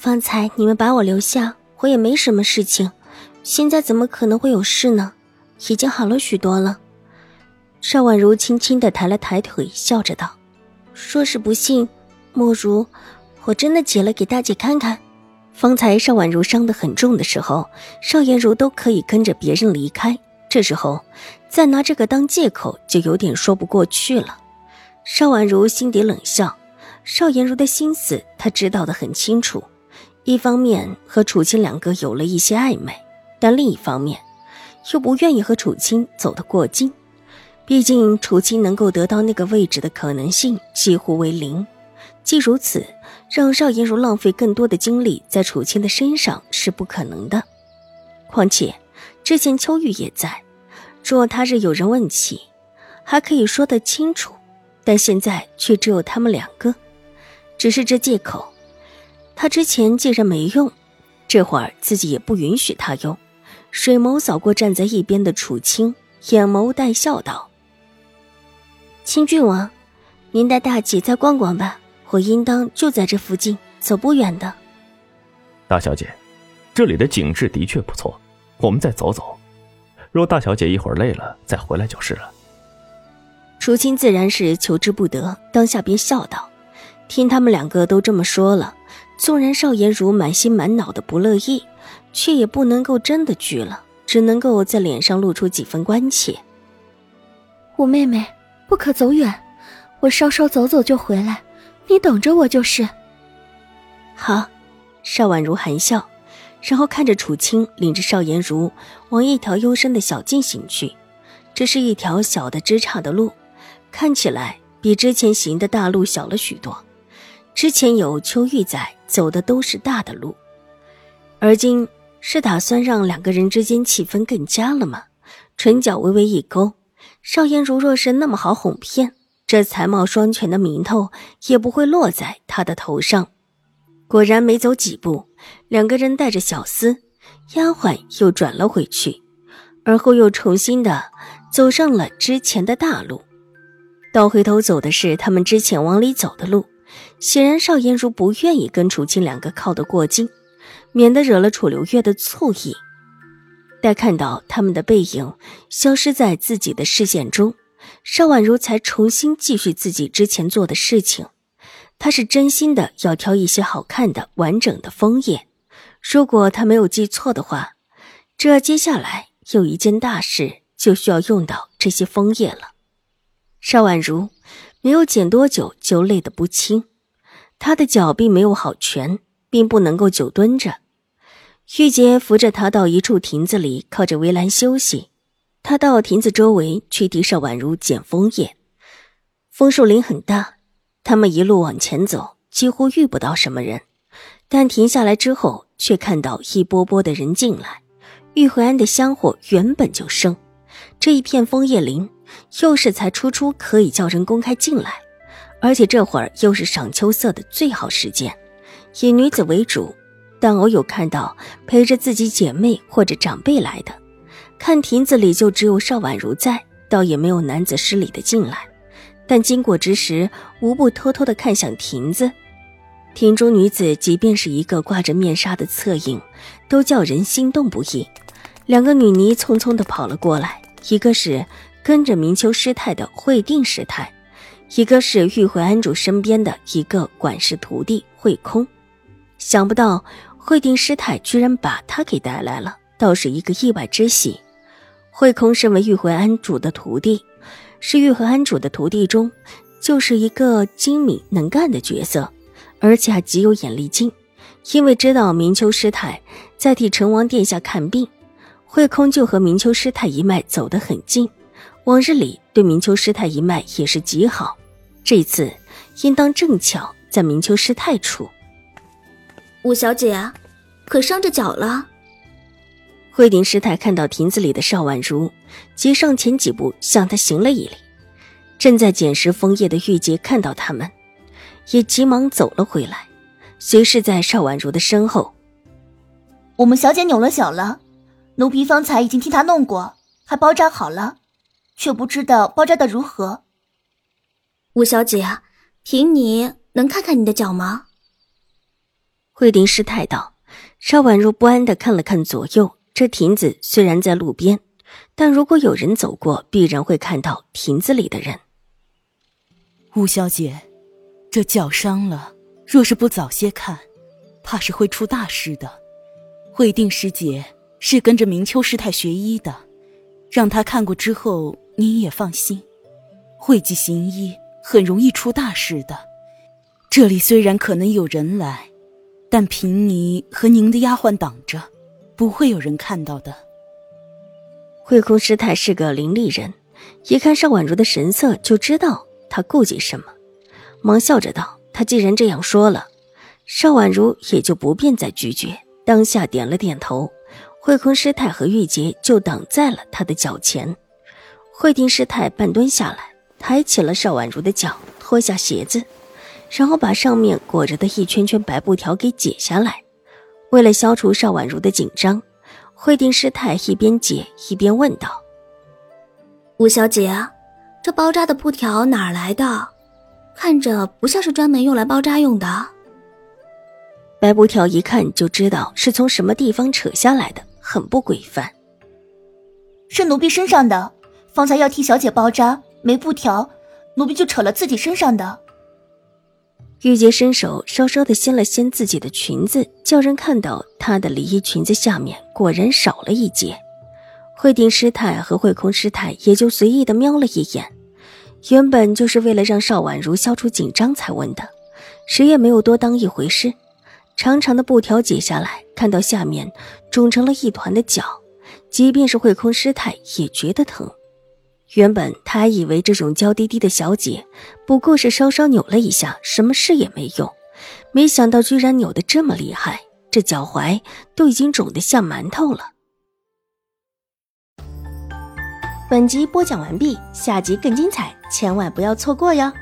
方才你们把我留下，我也没什么事情，现在怎么可能会有事呢？已经好了许多了。邵婉如轻轻的抬了抬腿，笑着道：“说是不信，莫如我真的解了给大姐看看。”方才邵婉如伤得很重的时候，邵颜如都可以跟着别人离开，这时候再拿这个当借口，就有点说不过去了。邵婉如心底冷笑，邵颜如的心思她知道的很清楚。一方面和楚青两个有了一些暧昧，但另一方面又不愿意和楚青走得过近。毕竟楚青能够得到那个位置的可能性几乎为零。既如此，让邵颜如浪费更多的精力在楚青的身上是不可能的。况且之前秋玉也在，若他日有人问起，还可以说得清楚。但现在却只有他们两个，只是这借口。他之前既然没用，这会儿自己也不允许他用。水眸扫过站在一边的楚青，眼眸带笑道：“清郡王，您带大姐再逛逛吧，我应当就在这附近，走不远的。”大小姐，这里的景致的确不错，我们再走走。若大小姐一会儿累了，再回来就是了。楚青自然是求之不得，当下便笑道：“听他们两个都这么说了。”纵然邵颜如满心满脑的不乐意，却也不能够真的拒了，只能够在脸上露出几分关切。五妹妹，不可走远，我稍稍走走就回来，你等着我就是。好，邵婉如含笑，然后看着楚青领着邵颜如往一条幽深的小径行去。这是一条小的枝杈的路，看起来比之前行的大路小了许多。之前有秋玉在。走的都是大的路，而今是打算让两个人之间气氛更佳了吗？唇角微微一勾，邵颜如若是那么好哄骗，这才貌双全的名头也不会落在他的头上。果然，没走几步，两个人带着小厮、丫鬟又转了回去，而后又重新的走上了之前的大路，倒回头走的是他们之前往里走的路。显然，邵颜如不愿意跟楚青两个靠得过近，免得惹了楚留月的醋意。待看到他们的背影消失在自己的视线中，邵婉如才重新继续自己之前做的事情。她是真心的要挑一些好看的、完整的枫叶。如果她没有记错的话，这接下来有一件大事就需要用到这些枫叶了。邵婉如。没有剪多久，就累得不轻。他的脚并没有好全，并不能够久蹲着。玉洁扶着他到一处亭子里，靠着围栏休息。他到亭子周围去地上宛如捡枫叶。枫树林很大，他们一路往前走，几乎遇不到什么人。但停下来之后，却看到一波波的人进来。玉惠安的香火原本就盛，这一片枫叶林。又是才初初可以叫人公开进来，而且这会儿又是赏秋色的最好时间，以女子为主，但偶有看到陪着自己姐妹或者长辈来的。看亭子里就只有邵婉如在，倒也没有男子失礼的进来，但经过之时，无不偷偷的看向亭子。亭中女子即便是一个挂着面纱的侧影，都叫人心动不已。两个女尼匆匆的跑了过来，一个是。跟着明秋师太的惠定师太，一个是玉惠安主身边的一个管事徒弟慧空，想不到慧定师太居然把他给带来了，倒是一个意外之喜。慧空身为玉惠安主的徒弟，是玉惠安主的徒弟中，就是一个精明能干的角色，而且还极有眼力劲。因为知道明秋师太在替成王殿下看病，慧空就和明秋师太一脉走得很近。往日里对明秋师太一脉也是极好，这次应当正巧在明秋师太处。五小姐，可伤着脚了。慧定师太看到亭子里的邵婉如，急上前几步向她行了一礼。正在捡拾枫叶的玉洁看到他们，也急忙走了回来，随侍在邵婉如的身后。我们小姐扭了脚了，奴婢方才已经替她弄过，还包扎好了，却不知道包扎的如何。五小姐，凭你能看看你的脚吗？慧定师太道。邵婉如不安的看了看左右，这亭子虽然在路边，但如果有人走过，必然会看到亭子里的人。五小姐，这脚伤了，若是不早些看，怕是会出大事的。慧定师姐是跟着明秋师太学医的，让她看过之后，您也放心。讳疾行医很容易出大事的。这里虽然可能有人来，但凭你和您的丫鬟挡着，不会有人看到的。慧空师太是个伶俐人，一看邵婉如的神色，就知道她顾忌什么，忙笑着道：“她既然这样说了，邵婉如也就不便再拒绝。”当下点了点头，慧空师太和玉洁就挡在了他的脚前。慧定师太半蹲下来，抬起了邵婉如的脚，脱下鞋子，然后把上面裹着的一圈圈白布条给解下来。为了消除邵婉如的紧张，慧定师太一边解一边问道：“吴小姐，这包扎的布条哪儿来的？看着不像是专门用来包扎用的。”白布条一看就知道是从什么地方扯下来的，很不规范。是奴婢身上的，方才要替小姐包扎，没布条，奴婢就扯了自己身上的。玉洁伸手稍稍的掀了掀自己的裙子，叫人看到她的里衣裙子下面果然少了一截。慧定师太和慧空师太也就随意的瞄了一眼，原本就是为了让邵婉如消除紧张才问的，谁也没有多当一回事。长长的布条解下来，看到下面肿成了一团的脚，即便是慧空师太也觉得疼。原本他还以为这种娇滴滴的小姐不过是稍稍扭了一下，什么事也没用，没想到居然扭得这么厉害，这脚踝都已经肿得像馒头了。本集播讲完毕，下集更精彩，千万不要错过哟。